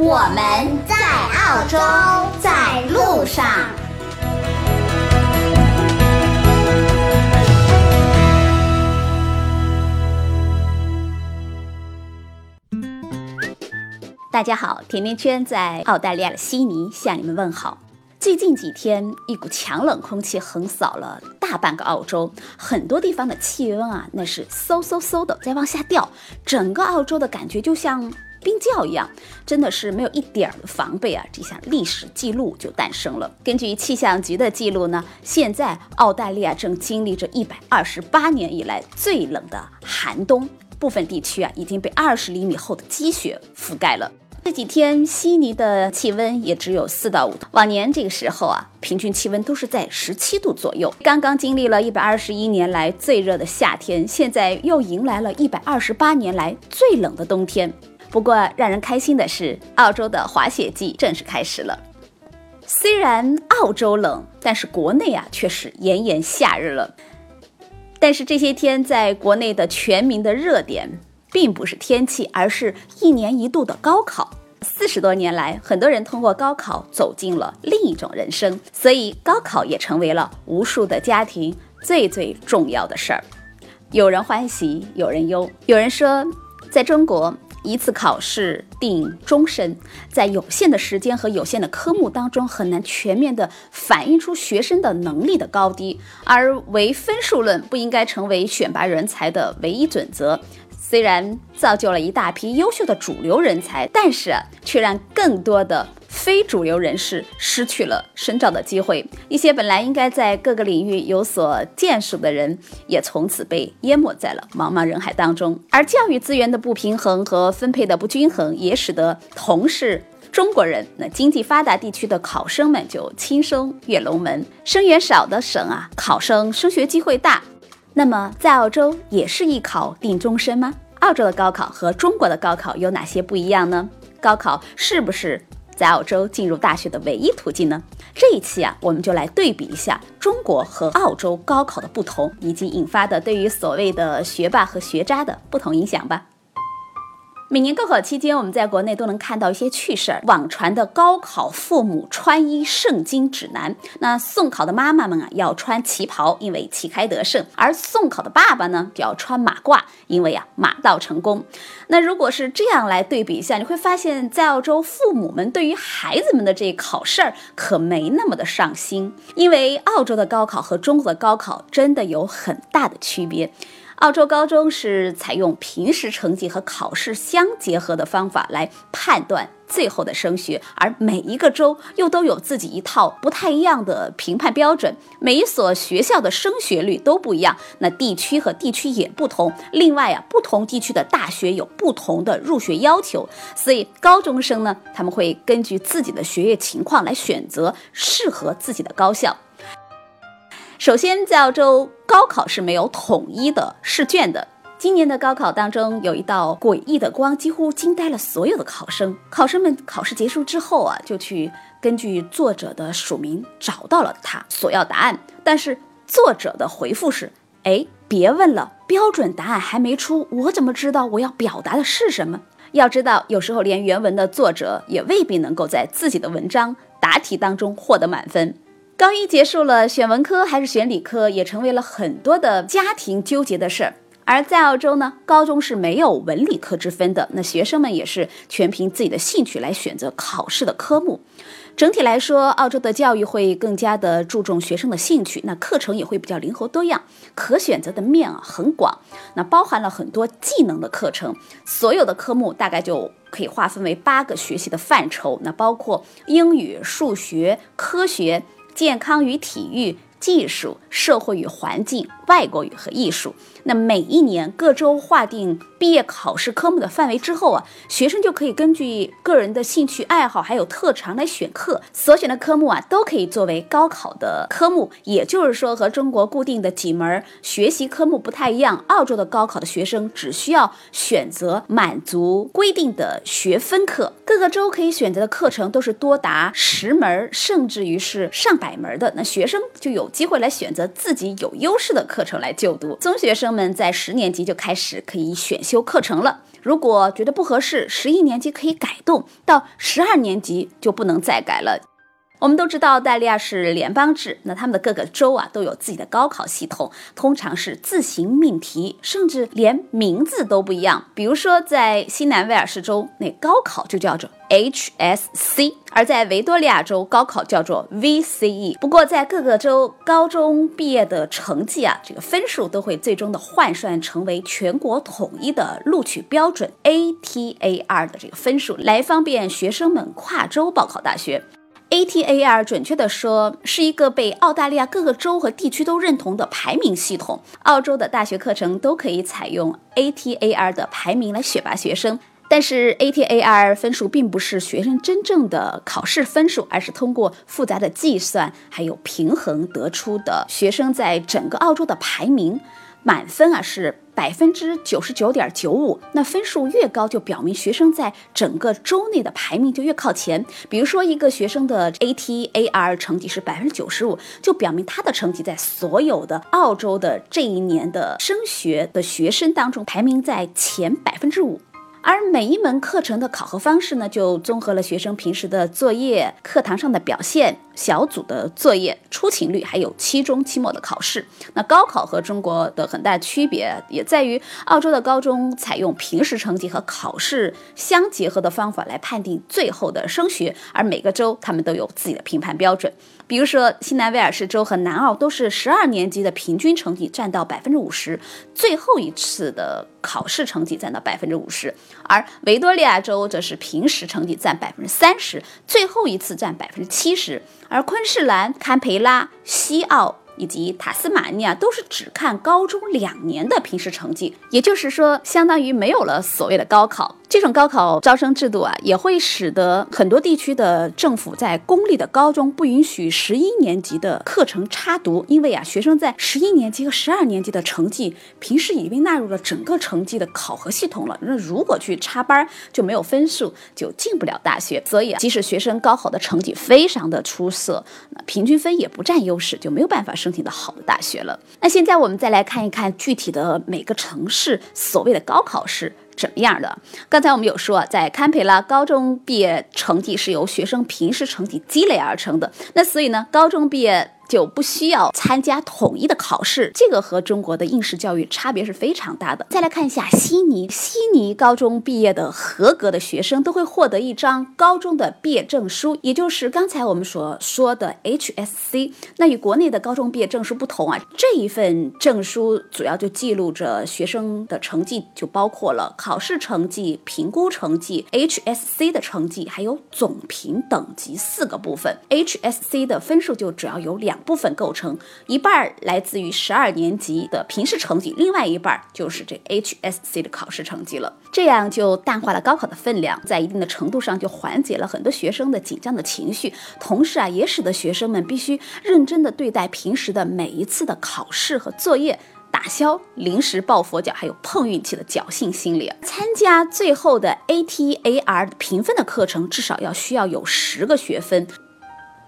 我们在澳洲，在路上。大家好，甜甜圈在澳大利亚的悉尼向你们问好。最近几天，一股强冷空气横扫了大半个澳洲，很多地方的气温啊，那是嗖嗖嗖的在往下掉，整个澳洲的感觉就像冰窖一样，真的是没有一点儿的防备啊！这项历史记录就诞生了。根据气象局的记录呢，现在澳大利亚正经历着一百二十八年以来最冷的寒冬，部分地区啊已经被二十厘米厚的积雪覆盖了。这几天悉尼的气温也只有四到五度，往年这个时候啊，平均气温都是在十七度左右。刚刚经历了一百二十一年来最热的夏天，现在又迎来了一百二十八年来最冷的冬天。不过让人开心的是，澳洲的滑雪季正式开始了。虽然澳洲冷，但是国内啊却是炎炎夏日了。但是这些天在国内的全民的热点。并不是天气，而是一年一度的高考。四十多年来，很多人通过高考走进了另一种人生，所以高考也成为了无数的家庭最最重要的事儿。有人欢喜，有人忧。有人说，在中国，一次考试定终身，在有限的时间和有限的科目当中，很难全面的反映出学生的能力的高低，而唯分数论不应该成为选拔人才的唯一准则。虽然造就了一大批优秀的主流人才，但是却让更多的非主流人士失去了深造的机会。一些本来应该在各个领域有所建树的人，也从此被淹没在了茫茫人海当中。而教育资源的不平衡和分配的不均衡，也使得同是中国人，那经济发达地区的考生们就轻松跃龙门，生源少的省啊，考生升学机会大。那么，在澳洲也是一考定终身吗？澳洲的高考和中国的高考有哪些不一样呢？高考是不是在澳洲进入大学的唯一途径呢？这一期啊，我们就来对比一下中国和澳洲高考的不同，以及引发的对于所谓的学霸和学渣的不同影响吧。每年高考期间，我们在国内都能看到一些趣事儿。网传的高考父母穿衣圣经指南，那送考的妈妈们啊要穿旗袍，因为旗开得胜；而送考的爸爸呢就要穿马褂，因为啊马到成功。那如果是这样来对比一下，你会发现在澳洲，父母们对于孩子们的这考试儿可没那么的上心，因为澳洲的高考和中国的高考真的有很大的区别。澳洲高中是采用平时成绩和考试相结合的方法来判断最后的升学，而每一个州又都有自己一套不太一样的评判标准，每一所学校的升学率都不一样，那地区和地区也不同。另外啊，不同地区的大学有不同的入学要求，所以高中生呢，他们会根据自己的学业情况来选择适合自己的高校。首先，在澳洲高考是没有统一的试卷的。今年的高考当中，有一道诡异的光，几乎惊呆了所有的考生。考生们考试结束之后啊，就去根据作者的署名找到了他所要答案。但是作者的回复是：哎，别问了，标准答案还没出，我怎么知道我要表达的是什么？要知道，有时候连原文的作者也未必能够在自己的文章答题当中获得满分。高一结束了，选文科还是选理科，也成为了很多的家庭纠结的事儿。而在澳洲呢，高中是没有文理科之分的，那学生们也是全凭自己的兴趣来选择考试的科目。整体来说，澳洲的教育会更加的注重学生的兴趣，那课程也会比较灵活多样，可选择的面啊很广，那包含了很多技能的课程。所有的科目大概就可以划分为八个学习的范畴，那包括英语、数学、科学。健康与体育、技术、社会与环境、外国语和艺术。那每一年各州划定毕业考试科目的范围之后啊，学生就可以根据个人的兴趣爱好还有特长来选课，所选的科目啊都可以作为高考的科目。也就是说，和中国固定的几门学习科目不太一样，澳洲的高考的学生只需要选择满足规定的学分课，各个州可以选择的课程都是多达十门，甚至于是上百门的。那学生就有机会来选择自己有优势的课程来就读。中学生们在十年级就开始可以选修课程了。如果觉得不合适，十一年级可以改动，到十二年级就不能再改了。我们都知道澳大利亚是联邦制，那他们的各个州啊都有自己的高考系统，通常是自行命题，甚至连名字都不一样。比如说在新南威尔士州，那高考就叫做 HSC，而在维多利亚州高考叫做 VCE。不过在各个州高中毕业的成绩啊，这个分数都会最终的换算成为全国统一的录取标准 ATAR 的这个分数，来方便学生们跨州报考大学。ATAR 准确的说是一个被澳大利亚各个州和地区都认同的排名系统。澳洲的大学课程都可以采用 ATAR 的排名来选拔学生，但是 ATAR 分数并不是学生真正的考试分数，而是通过复杂的计算还有平衡得出的学生在整个澳洲的排名。满分啊是百分之九十九点九五，那分数越高，就表明学生在整个州内的排名就越靠前。比如说，一个学生的 ATAR 成绩是百分之九十五，就表明他的成绩在所有的澳洲的这一年的升学的学生当中排名在前百分之五。而每一门课程的考核方式呢，就综合了学生平时的作业、课堂上的表现、小组的作业、出勤率，还有期中、期末的考试。那高考和中国的很大区别也在于，澳洲的高中采用平时成绩和考试相结合的方法来判定最后的升学，而每个州他们都有自己的评判标准。比如说，新南威尔士州和南澳都是十二年级的平均成绩占到百分之五十，最后一次的考试成绩占到百分之五十，而维多利亚州则是平时成绩占百分之三十，最后一次占百分之七十，而昆士兰、堪培拉、西澳。以及塔斯马尼亚都是只看高中两年的平时成绩，也就是说，相当于没有了所谓的高考。这种高考招生制度啊，也会使得很多地区的政府在公立的高中不允许十一年级的课程插读，因为啊，学生在十一年级和十二年级的成绩平时已经纳入了整个成绩的考核系统了。那如果去插班，就没有分数，就进不了大学。所以啊，即使学生高考的成绩非常的出色，那平均分也不占优势，就没有办法升申请到好的大学了。那现在我们再来看一看具体的每个城市所谓的高考是。怎么样的？刚才我们有说，在堪培拉高中毕业成绩是由学生平时成绩积累而成的。那所以呢，高中毕业。就不需要参加统一的考试，这个和中国的应试教育差别是非常大的。再来看一下悉尼，悉尼高中毕业的合格的学生都会获得一张高中的毕业证书，也就是刚才我们所说的 HSC。那与国内的高中毕业证书不同啊，这一份证书主要就记录着学生的成绩，就包括了考试成绩、评估成绩、HSC 的成绩，还有总评等级四个部分。HSC 的分数就主要有两。部分构成一半来自于十二年级的平时成绩，另外一半就是这 HSC 的考试成绩了。这样就淡化了高考的分量，在一定的程度上就缓解了很多学生的紧张的情绪，同时啊，也使得学生们必须认真的对待平时的每一次的考试和作业，打消临时抱佛脚还有碰运气的侥幸心理。参加最后的 ATAR 评分的课程，至少要需要有十个学分。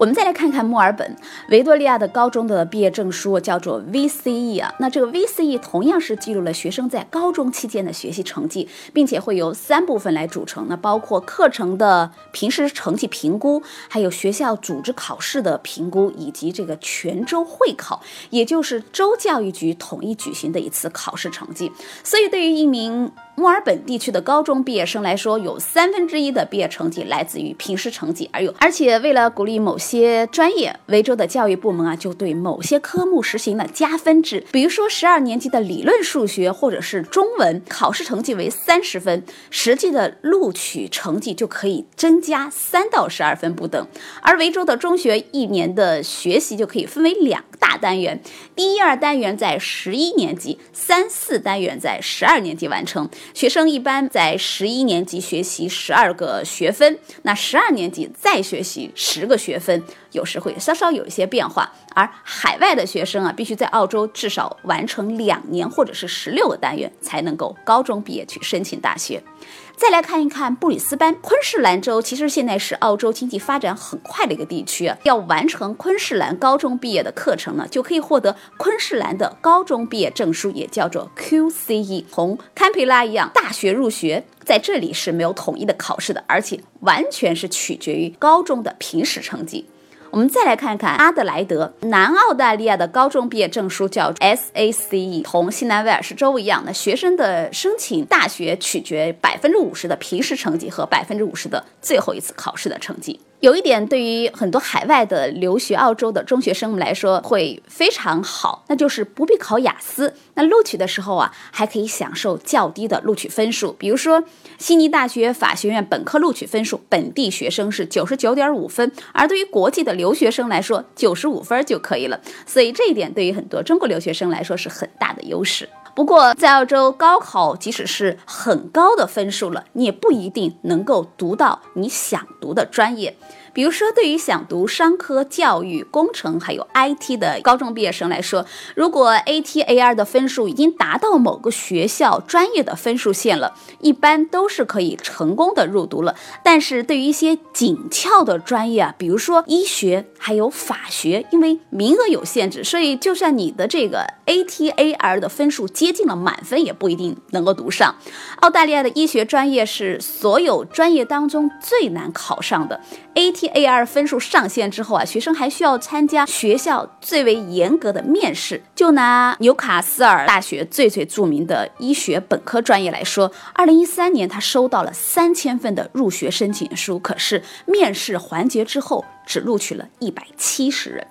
我们再来看看墨尔本维多利亚的高中的毕业证书，叫做 VCE 啊。那这个 VCE 同样是记录了学生在高中期间的学习成绩，并且会由三部分来组成，那包括课程的平时成绩评估，还有学校组织考试的评估，以及这个全州会考，也就是州教育局统一举行的一次考试成绩。所以，对于一名墨尔本地区的高中毕业生来说，有三分之一的毕业成绩来自于平时成绩，而有而且为了鼓励某些专业，维州的教育部门啊就对某些科目实行了加分制。比如说，十二年级的理论数学或者是中文考试成绩为三十分，实际的录取成绩就可以增加三到十二分不等。而维州的中学一年的学习就可以分为两大单元，第一二单元在十一年级，三四单元在十二年级完成。学生一般在十一年级学习十二个学分，那十二年级再学习十个学分，有时会稍稍有一些变化。而海外的学生啊，必须在澳洲至少完成两年或者是十六个单元，才能够高中毕业去申请大学。再来看一看布里斯班昆士兰州，其实现在是澳洲经济发展很快的一个地区。要完成昆士兰高中毕业的课程呢，就可以获得昆士兰的高中毕业证书，也叫做 QCE。同堪培拉一样，大学入学在这里是没有统一的考试的，而且完全是取决于高中的平时成绩。我们再来看看阿德莱德，南澳大利亚的高中毕业证书叫 SACE，同新南威尔士州一样，那学生的申请大学取决百分之五十的平时成绩和百分之五十的最后一次考试的成绩。有一点对于很多海外的留学澳洲的中学生们来说会非常好，那就是不必考雅思。那录取的时候啊，还可以享受较低的录取分数。比如说，悉尼大学法学院本科录取分数，本地学生是九十九点五分，而对于国际的留学生来说，九十五分就可以了。所以这一点对于很多中国留学生来说是很大的优势。不过，在澳洲高考，即使是很高的分数了，你也不一定能够读到你想读的专业。比如说，对于想读商科、教育、工程还有 IT 的高中毕业生来说，如果 ATAR 的分数已经达到某个学校专业的分数线了，一般都是可以成功的入读了。但是对于一些紧俏的专业啊，比如说医学还有法学，因为名额有限制，所以就算你的这个 ATAR 的分数接近了满分，也不一定能够读上。澳大利亚的医学专业是所有专业当中最难考上的。ATAR 分数上线之后啊，学生还需要参加学校最为严格的面试。就拿纽卡斯尔大学最最著名的医学本科专业来说，二零一三年他收到了三千份的入学申请书，可是面试环节之后只录取了一百七十人。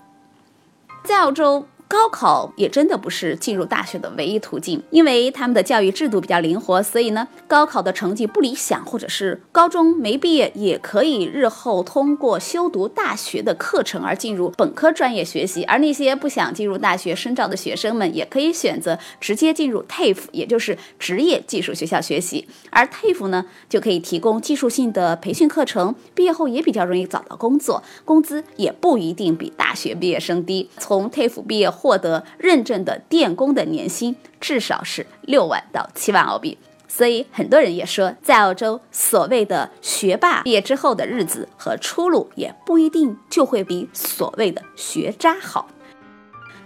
在澳洲。高考也真的不是进入大学的唯一途径，因为他们的教育制度比较灵活，所以呢，高考的成绩不理想，或者是高中没毕业，也可以日后通过修读大学的课程而进入本科专业学习。而那些不想进入大学深造的学生们，也可以选择直接进入 TAFE，也就是职业技术学校学习。而 TAFE 呢，就可以提供技术性的培训课程，毕业后也比较容易找到工作，工资也不一定比大学毕业生低。从 TAFE 毕业。获得认证的电工的年薪至少是六万到七万澳币，所以很多人也说，在澳洲所谓的学霸毕业之后的日子和出路也不一定就会比所谓的学渣好。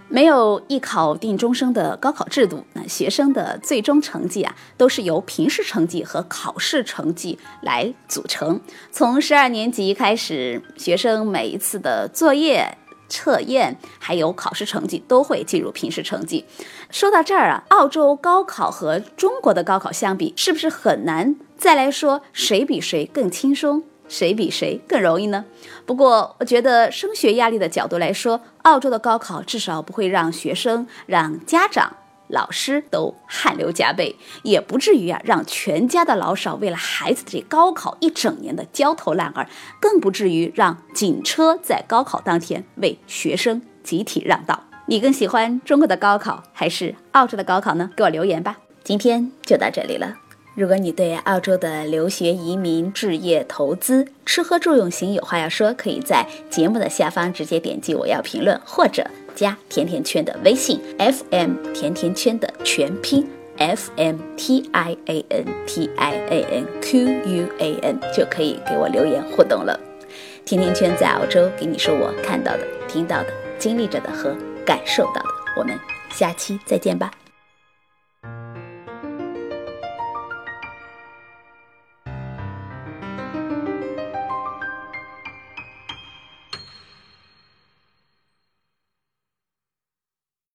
没有一考定终生的高考制度，那学生的最终成绩啊，都是由平时成绩和考试成绩来组成。从十二年级开始，学生每一次的作业。测验还有考试成绩都会进入平时成绩。说到这儿啊，澳洲高考和中国的高考相比，是不是很难再来说谁比谁更轻松，谁比谁更容易呢？不过，我觉得升学压力的角度来说，澳洲的高考至少不会让学生、让家长。老师都汗流浃背，也不至于啊让全家的老少为了孩子这高考一整年的焦头烂额，更不至于让警车在高考当天为学生集体让道。你更喜欢中国的高考还是澳洲的高考呢？给我留言吧。今天就到这里了。如果你对澳洲的留学、移民、置业、投资、吃喝住用行有话要说，可以在节目的下方直接点击我要评论，或者。加甜甜圈的微信，FM 甜甜圈的全拼，F M T I A N T I A N Q U A N 就可以给我留言互动了。甜甜圈在澳洲给你说我看到的、听到的、经历着的和感受到的。我们下期再见吧。